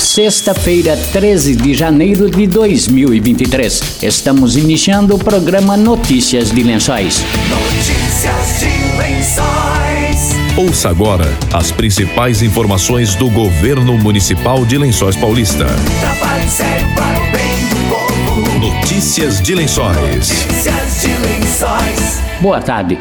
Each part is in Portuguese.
Sexta-feira, 13 de janeiro de 2023. Estamos iniciando o programa Notícias de Lençóis. Notícias de Lençóis. Ouça agora as principais informações do governo municipal de Lençóis Paulista. Notícias de Lençóis. Notícias de Lençóis. Boa tarde.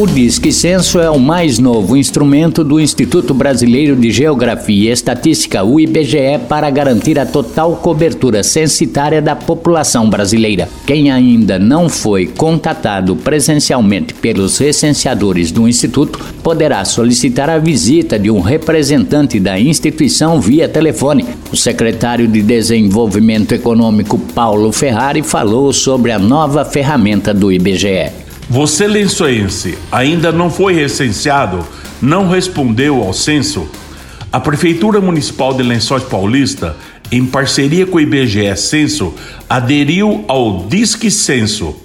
O Disque Censo é o mais novo instrumento do Instituto Brasileiro de Geografia e Estatística, o IBGE, para garantir a total cobertura censitária da população brasileira. Quem ainda não foi contatado presencialmente pelos recenseadores do Instituto poderá solicitar a visita de um representante da instituição via telefone. O secretário de Desenvolvimento Econômico, Paulo Ferrari, falou sobre a nova ferramenta do IBGE. Você lençoense ainda não foi recenseado, não respondeu ao censo? A Prefeitura Municipal de Lençóis Paulista, em parceria com o IBGE Censo, aderiu ao Disque Censo.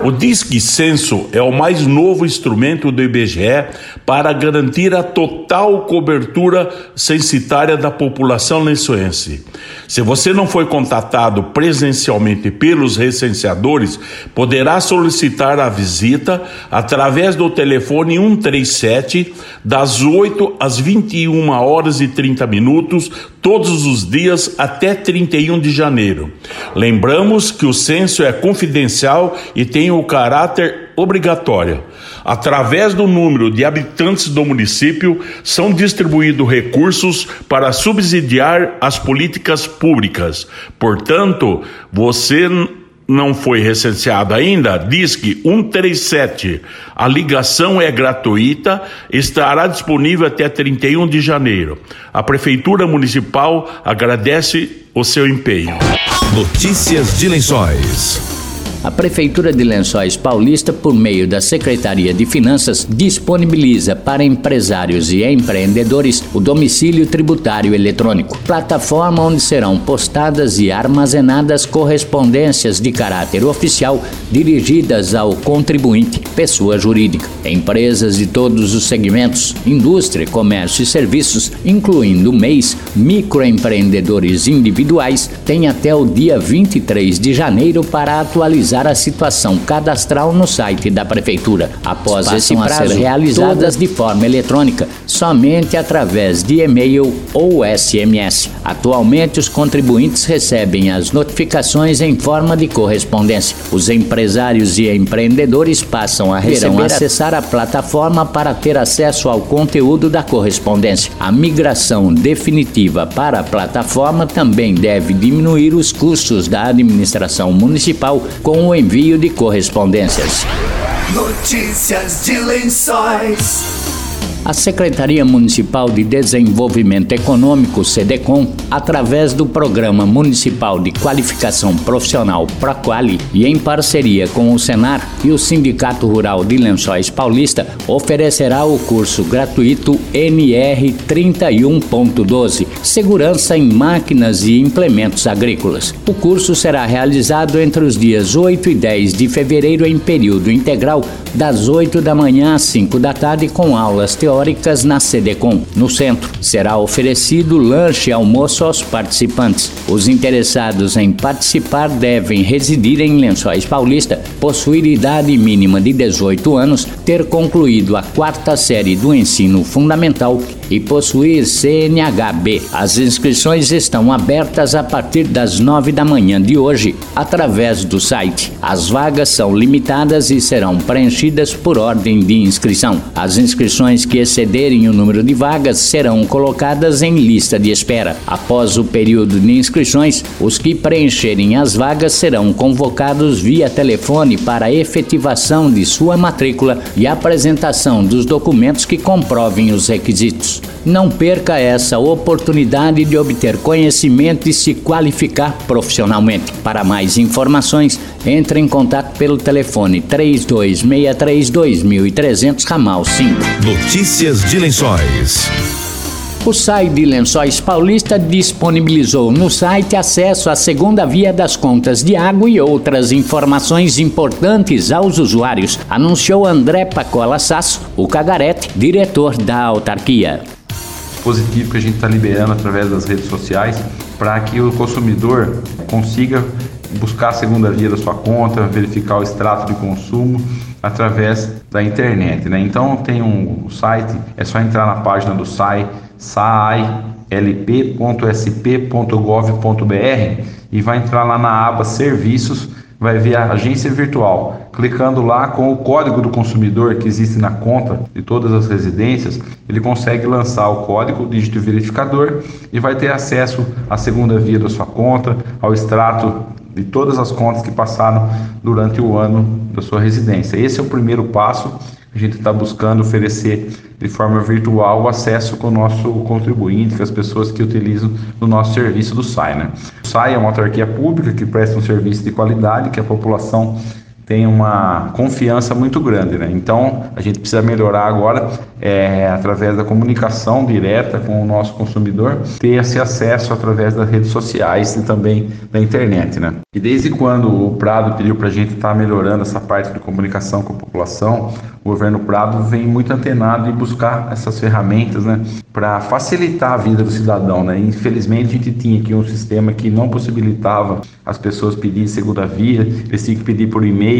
O Disque Censo é o mais novo instrumento do IBGE para garantir a total cobertura censitária da população lençoense. Se você não foi contatado presencialmente pelos recenseadores, poderá solicitar a visita através do telefone 137 das 8 às 21 horas e 30 minutos todos os dias até 31 de janeiro. Lembramos que o censo é confidencial e tem o caráter obrigatório. Através do número de habitantes do município, são distribuídos recursos para subsidiar as políticas públicas. Portanto, você não foi recenseado ainda, Disque 137. A ligação é gratuita, estará disponível até 31 de janeiro. A Prefeitura Municipal agradece o seu empenho. Notícias de Lençóis. A Prefeitura de Lençóis Paulista, por meio da Secretaria de Finanças, disponibiliza para empresários e empreendedores o domicílio tributário eletrônico, plataforma onde serão postadas e armazenadas correspondências de caráter oficial dirigidas ao contribuinte, pessoa jurídica. Empresas de todos os segmentos, indústria, comércio e serviços, incluindo MEIs, microempreendedores individuais, têm até o dia 23 de janeiro para atualizar atualizar a situação cadastral no site da Prefeitura. Após esse prazo, realizadas de forma eletrônica, somente através de e-mail ou SMS. Atualmente, os contribuintes recebem as notificações em forma de correspondência. Os empresários e empreendedores passam a receber acessar a plataforma para ter acesso ao conteúdo da correspondência. A migração definitiva para a plataforma também deve diminuir os custos da administração municipal com com o envio de correspondências. Notícias de Lençóis. A Secretaria Municipal de Desenvolvimento Econômico, SEDECOM, através do Programa Municipal de Qualificação Profissional PROQUALI e em parceria com o Senar e o Sindicato Rural de Lençóis Paulista, oferecerá o curso gratuito NR 31.12 Segurança em Máquinas e Implementos Agrícolas. O curso será realizado entre os dias 8 e 10 de fevereiro em período integral, das 8 da manhã às 5 da tarde, com aulas teóricas na CDCOM. No centro, será oferecido lanche e almoço aos participantes. Os interessados em participar devem residir em Lençóis Paulista, possuir idade mínima de 18 anos, ter concluído a quarta série do ensino fundamental e possuir CNHB. As inscrições estão abertas a partir das 9 da manhã de hoje, através do site. As vagas são limitadas e serão preenchidas por ordem de inscrição. As inscrições que excederem o número de vagas serão colocadas em lista de espera. Após o período de inscrições, os que preencherem as vagas serão convocados via telefone para efetivação de sua matrícula e apresentação dos documentos que comprovem os requisitos. Não perca essa oportunidade de obter conhecimento e se qualificar profissionalmente. Para mais informações, entre em contato pelo telefone 3263 2300 ramal 5. Notícias de Lençóis. O SAI de Lençóis Paulista disponibilizou no site acesso à segunda via das contas de água e outras informações importantes aos usuários, anunciou André Pacola Sasso, o Cagarete, diretor da autarquia. dispositivo que a gente está liberando através das redes sociais para que o consumidor consiga buscar a segunda via da sua conta, verificar o extrato de consumo através da internet. Né? Então tem um site, é só entrar na página do SAI, sailp.sp.gov.br e vai entrar lá na aba Serviços, vai ver a agência virtual. Clicando lá com o código do consumidor que existe na conta de todas as residências, ele consegue lançar o código, o dígito verificador e vai ter acesso à segunda via da sua conta, ao extrato de todas as contas que passaram durante o ano da sua residência. Esse é o primeiro passo. A gente está buscando oferecer de forma virtual o acesso com o nosso contribuinte, com as pessoas que utilizam o nosso serviço do SAI. Né? O SAI é uma autarquia pública que presta um serviço de qualidade que a população tem uma confiança muito grande, né? Então a gente precisa melhorar agora é, através da comunicação direta com o nosso consumidor, ter esse acesso através das redes sociais e também da internet, né? E desde quando o Prado pediu para a gente estar tá melhorando essa parte de comunicação com a população, o governo Prado vem muito antenado em buscar essas ferramentas, né, para facilitar a vida do cidadão, né? Infelizmente a gente tinha aqui um sistema que não possibilitava as pessoas pedirem segunda via, eles tinham que pedir por e-mail.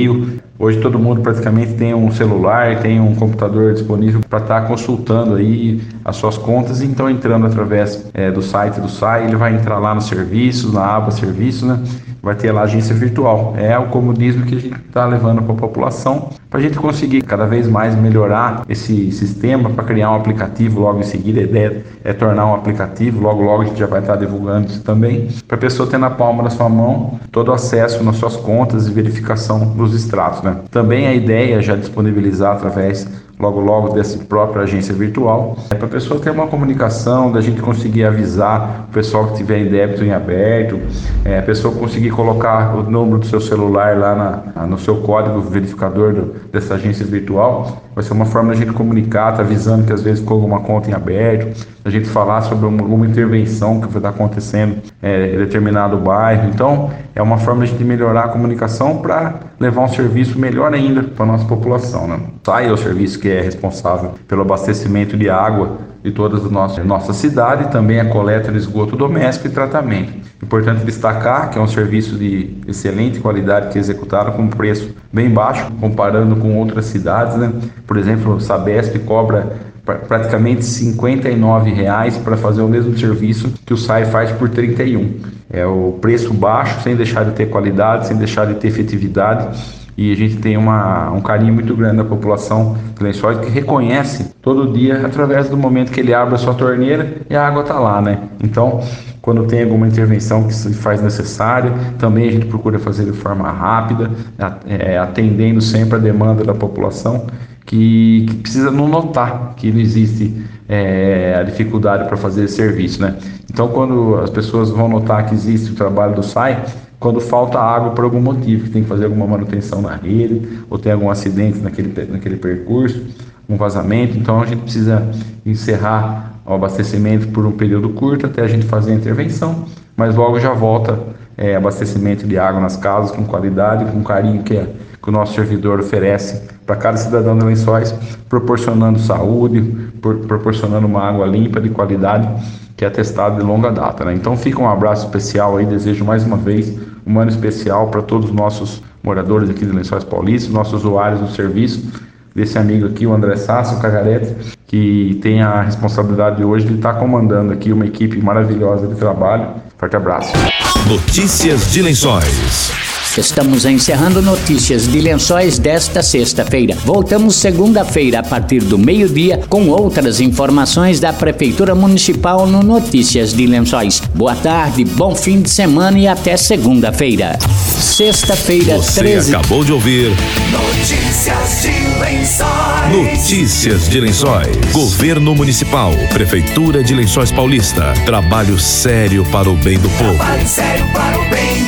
Hoje todo mundo praticamente tem um celular, tem um computador disponível para estar tá consultando aí as suas contas, então entrando através é, do site do SAI, ele vai entrar lá nos serviços, na aba serviços, né? Vai ter lá agência virtual. É o comodismo que a gente está levando para a população para a gente conseguir cada vez mais melhorar esse sistema para criar um aplicativo logo em seguida. A ideia é tornar um aplicativo, logo logo a gente já vai estar tá divulgando isso também, para a pessoa ter na palma da sua mão todo o acesso nas suas contas e verificação dos extratos. Né? Também a ideia é já disponibilizar através logo logo dessa própria agência virtual, é para a pessoa ter uma comunicação, da gente conseguir avisar o pessoal que tiver em débito em aberto, é, a pessoa conseguir colocar o número do seu celular lá na, no seu código verificador do, dessa agência virtual, vai ser uma forma de a gente comunicar, tá avisando que às vezes ficou alguma conta em aberto, a gente falar sobre uma, alguma intervenção que vai estar acontecendo é, em determinado bairro. Então, é uma forma de melhorar a comunicação para levar um serviço melhor ainda para a nossa população. Né? SAI é o serviço que é responsável pelo abastecimento de água de toda a nossa, nossa cidade também a coleta de esgoto doméstico e tratamento. Importante destacar que é um serviço de excelente qualidade que é executado com preço bem baixo, comparando com outras cidades. Né? Por exemplo, o Sabesp cobra praticamente 59 reais para fazer o mesmo serviço que o SAI faz por 31. É o preço baixo, sem deixar de ter qualidade, sem deixar de ter efetividade. E a gente tem uma, um carinho muito grande da população de Lençóis que reconhece todo dia através do momento que ele abre a sua torneira e a água está lá, né? Então, quando tem alguma intervenção que se faz necessária, também a gente procura fazer de forma rápida, é, atendendo sempre a demanda da população que, que precisa não notar que não existe é, a dificuldade para fazer esse serviço, né? Então, quando as pessoas vão notar que existe o trabalho do SAI, quando falta água por algum motivo, que tem que fazer alguma manutenção na rede, ou tem algum acidente naquele, naquele percurso, um vazamento, então a gente precisa encerrar o abastecimento por um período curto até a gente fazer a intervenção, mas logo já volta é, abastecimento de água nas casas com qualidade, com carinho que, é, que o nosso servidor oferece para cada cidadão de Lençóis, proporcionando saúde, por, proporcionando uma água limpa de qualidade que é testado de longa data. Né? Então fica um abraço especial aí, desejo mais uma vez um ano especial para todos os nossos moradores aqui de Lençóis Paulistas, nossos usuários do serviço, desse amigo aqui, o André Sasso, Cagarete, que tem a responsabilidade hoje de estar comandando aqui uma equipe maravilhosa de trabalho. Forte abraço. Notícias de Lençóis. Estamos encerrando notícias de lençóis desta sexta-feira. Voltamos segunda-feira a partir do meio-dia com outras informações da Prefeitura Municipal no Notícias de Lençóis. Boa tarde, bom fim de semana e até segunda-feira. Sexta-feira, Você 13. acabou de ouvir Notícias de Lençóis. Notícias de Lençóis. Governo Municipal, Prefeitura de Lençóis Paulista. Trabalho sério para o bem do povo. Trabalho sério para o bem do povo.